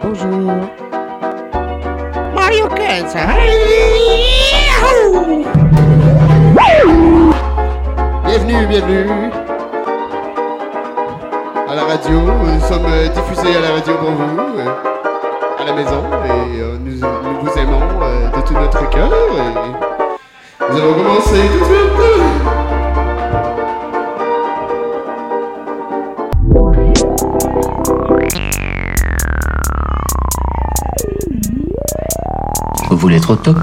bonjour. Mario Kart. Bienvenue, bienvenue à la radio. Nous sommes euh, diffusés à la radio pour vous, euh, à la maison, et euh, nous, nous vous aimons de tout notre cœur. Et nous allons commencer tout de suite. Voulez être au top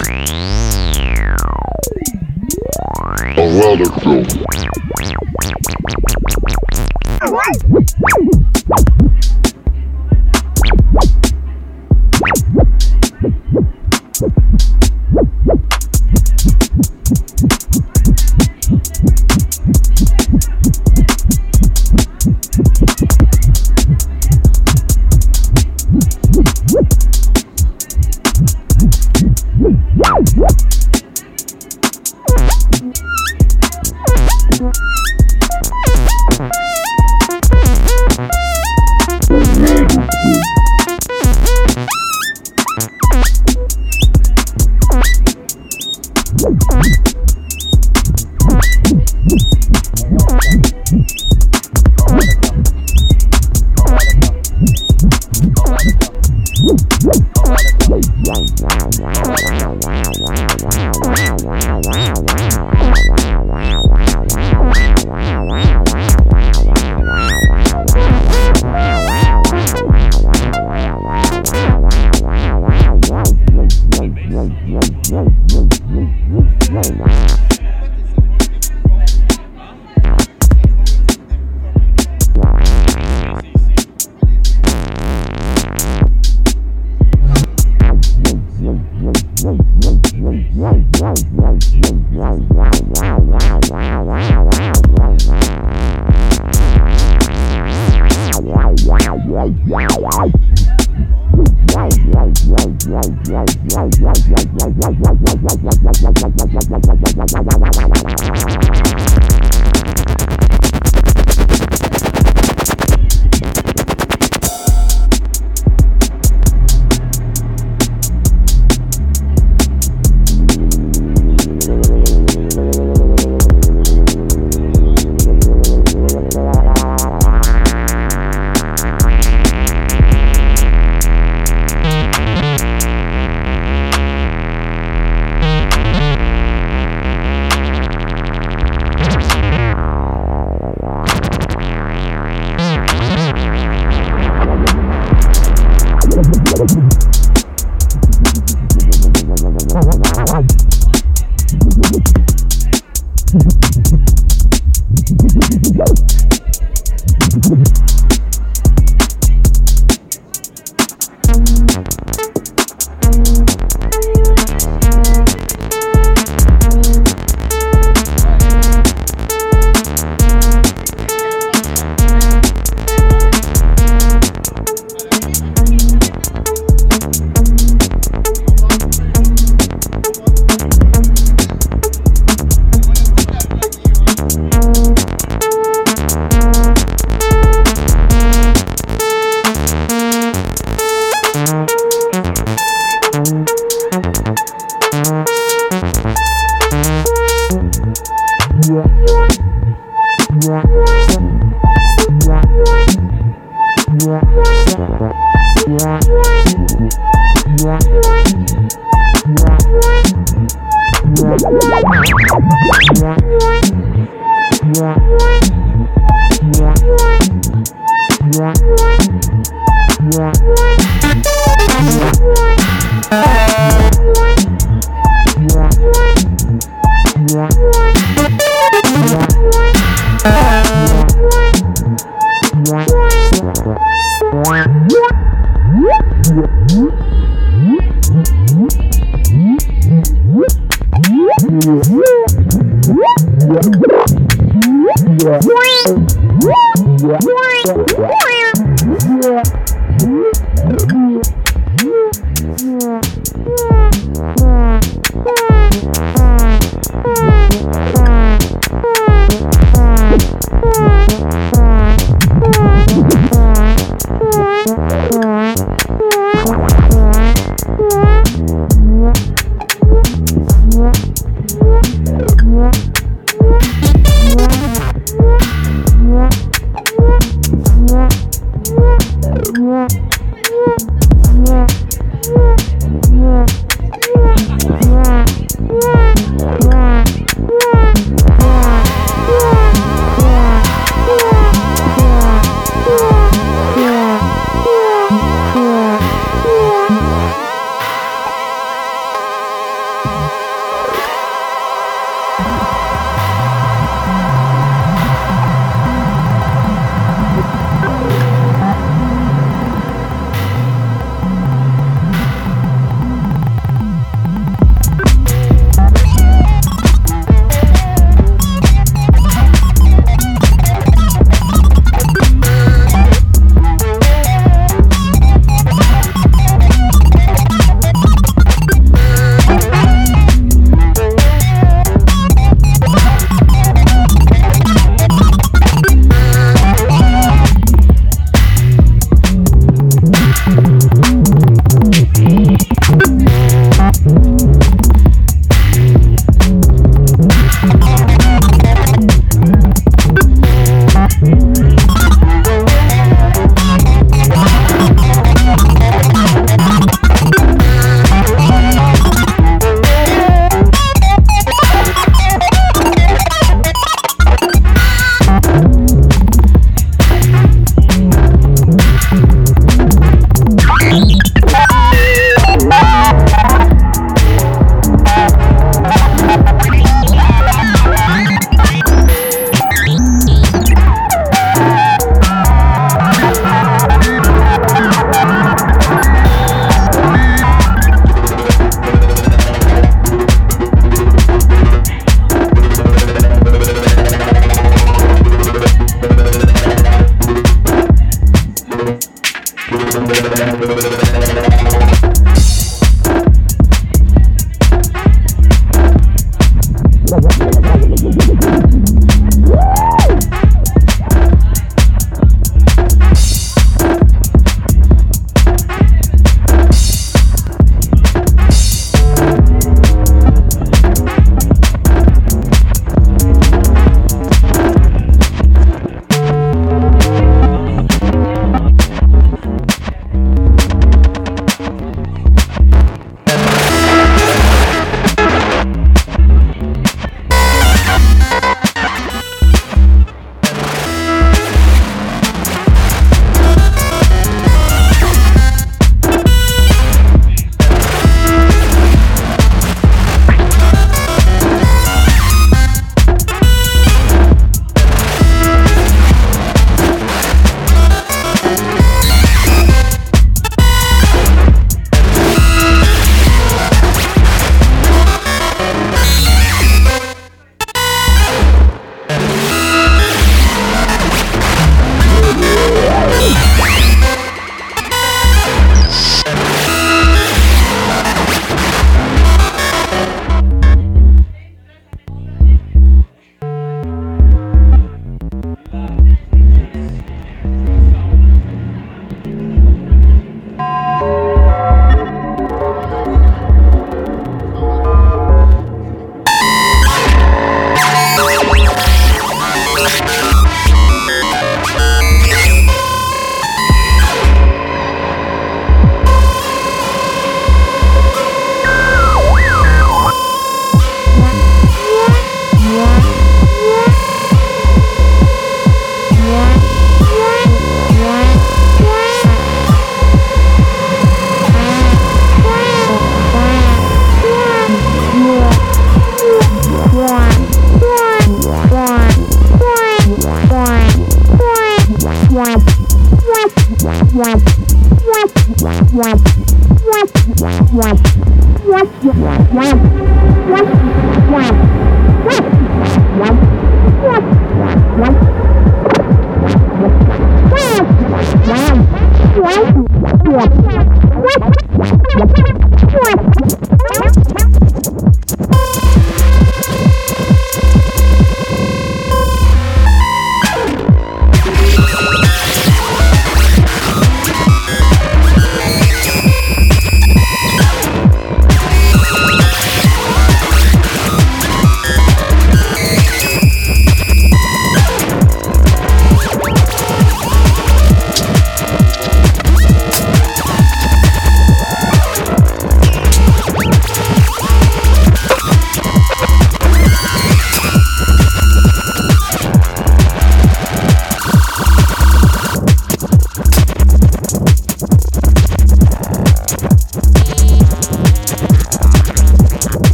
A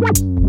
Woo!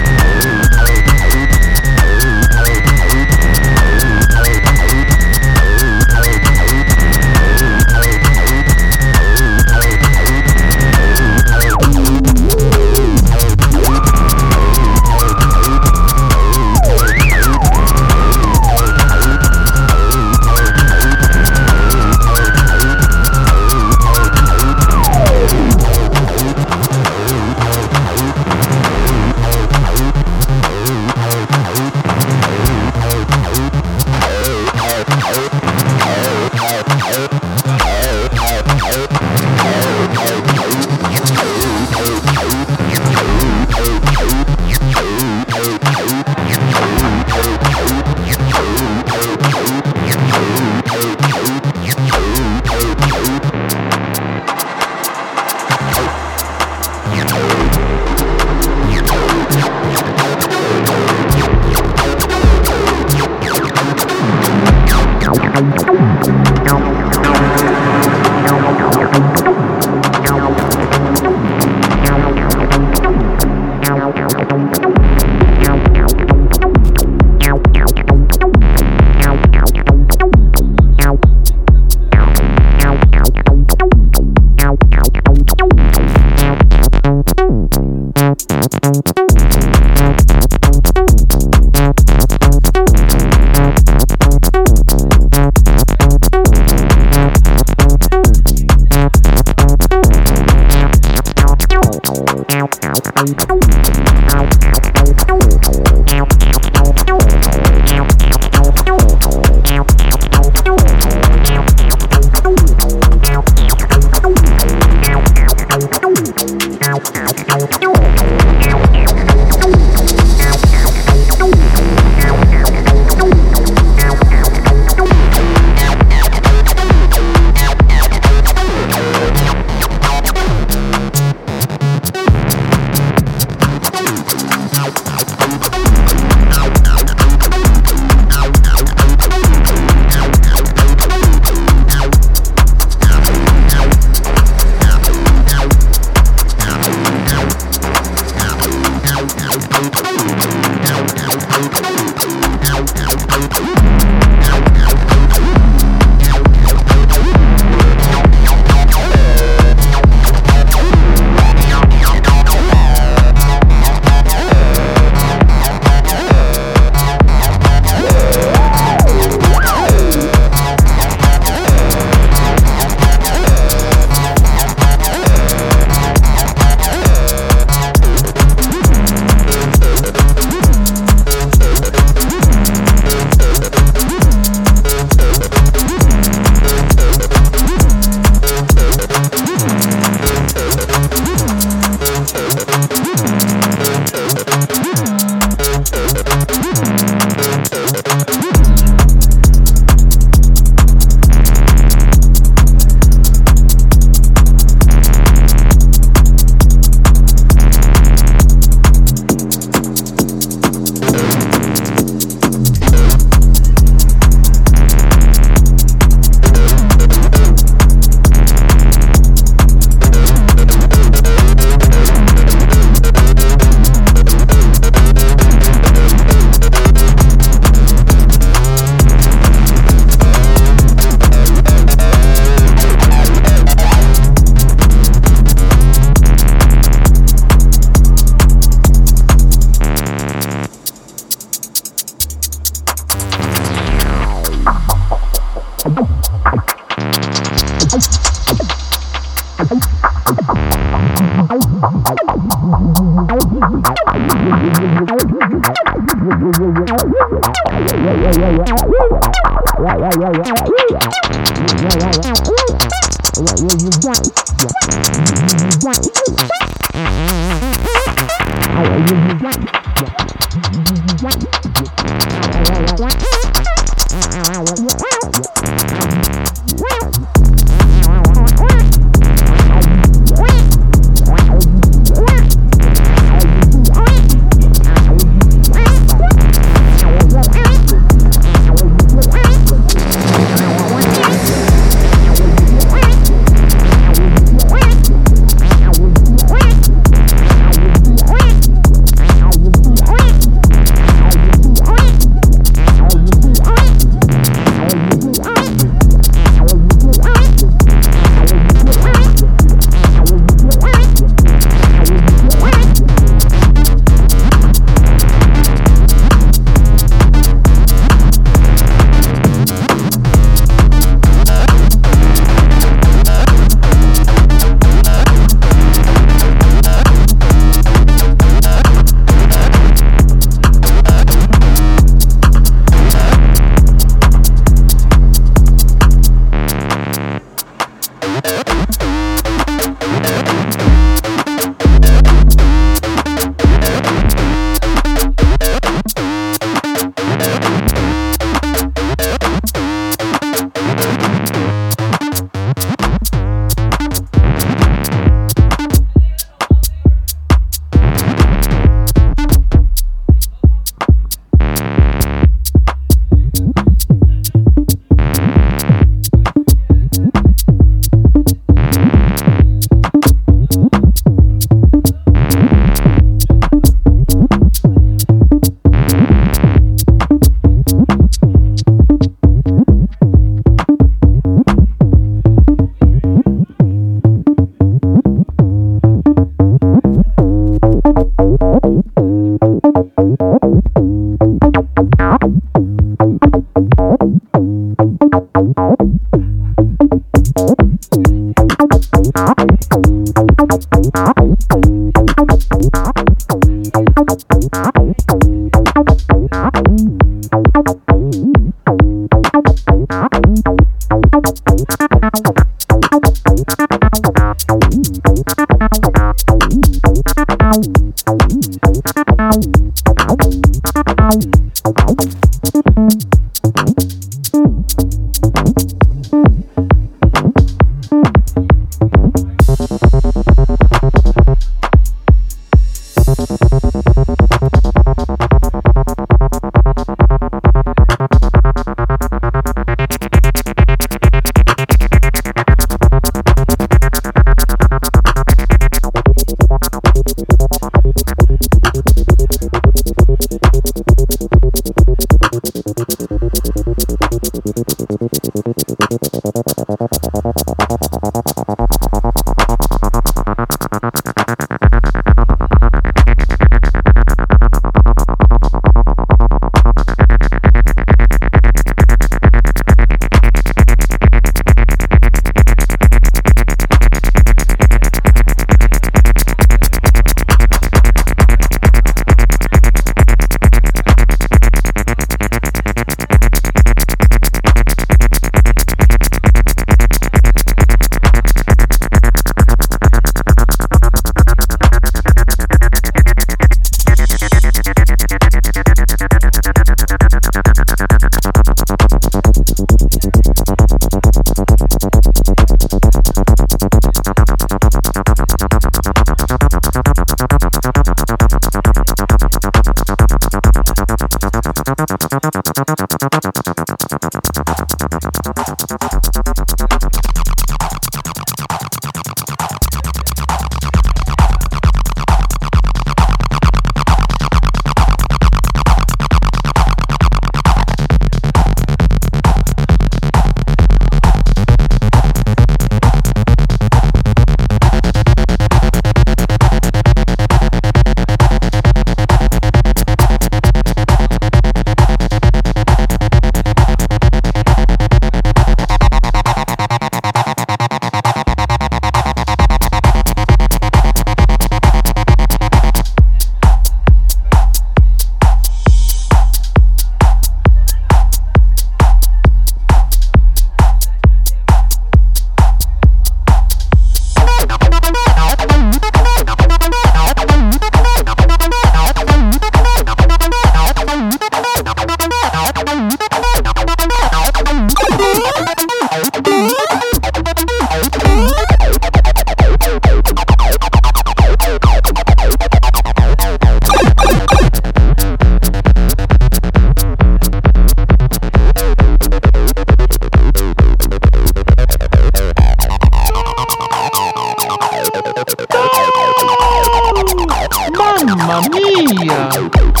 好密呀。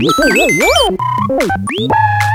Yeah, yeah, yeah.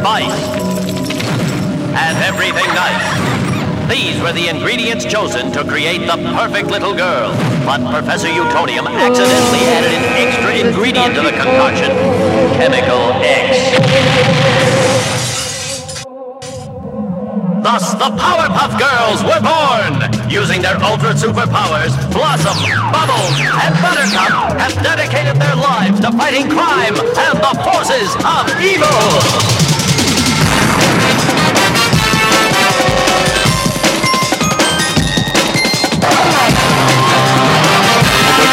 Spice, and everything nice. These were the ingredients chosen to create the perfect little girl. But Professor Utonium accidentally added an extra ingredient to the concoction Chemical X. Thus, the Powerpuff Girls were born! Using their ultra superpowers, Blossom, Bubbles, and Buttercup have dedicated their lives to fighting crime and the forces of evil!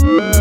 Thank.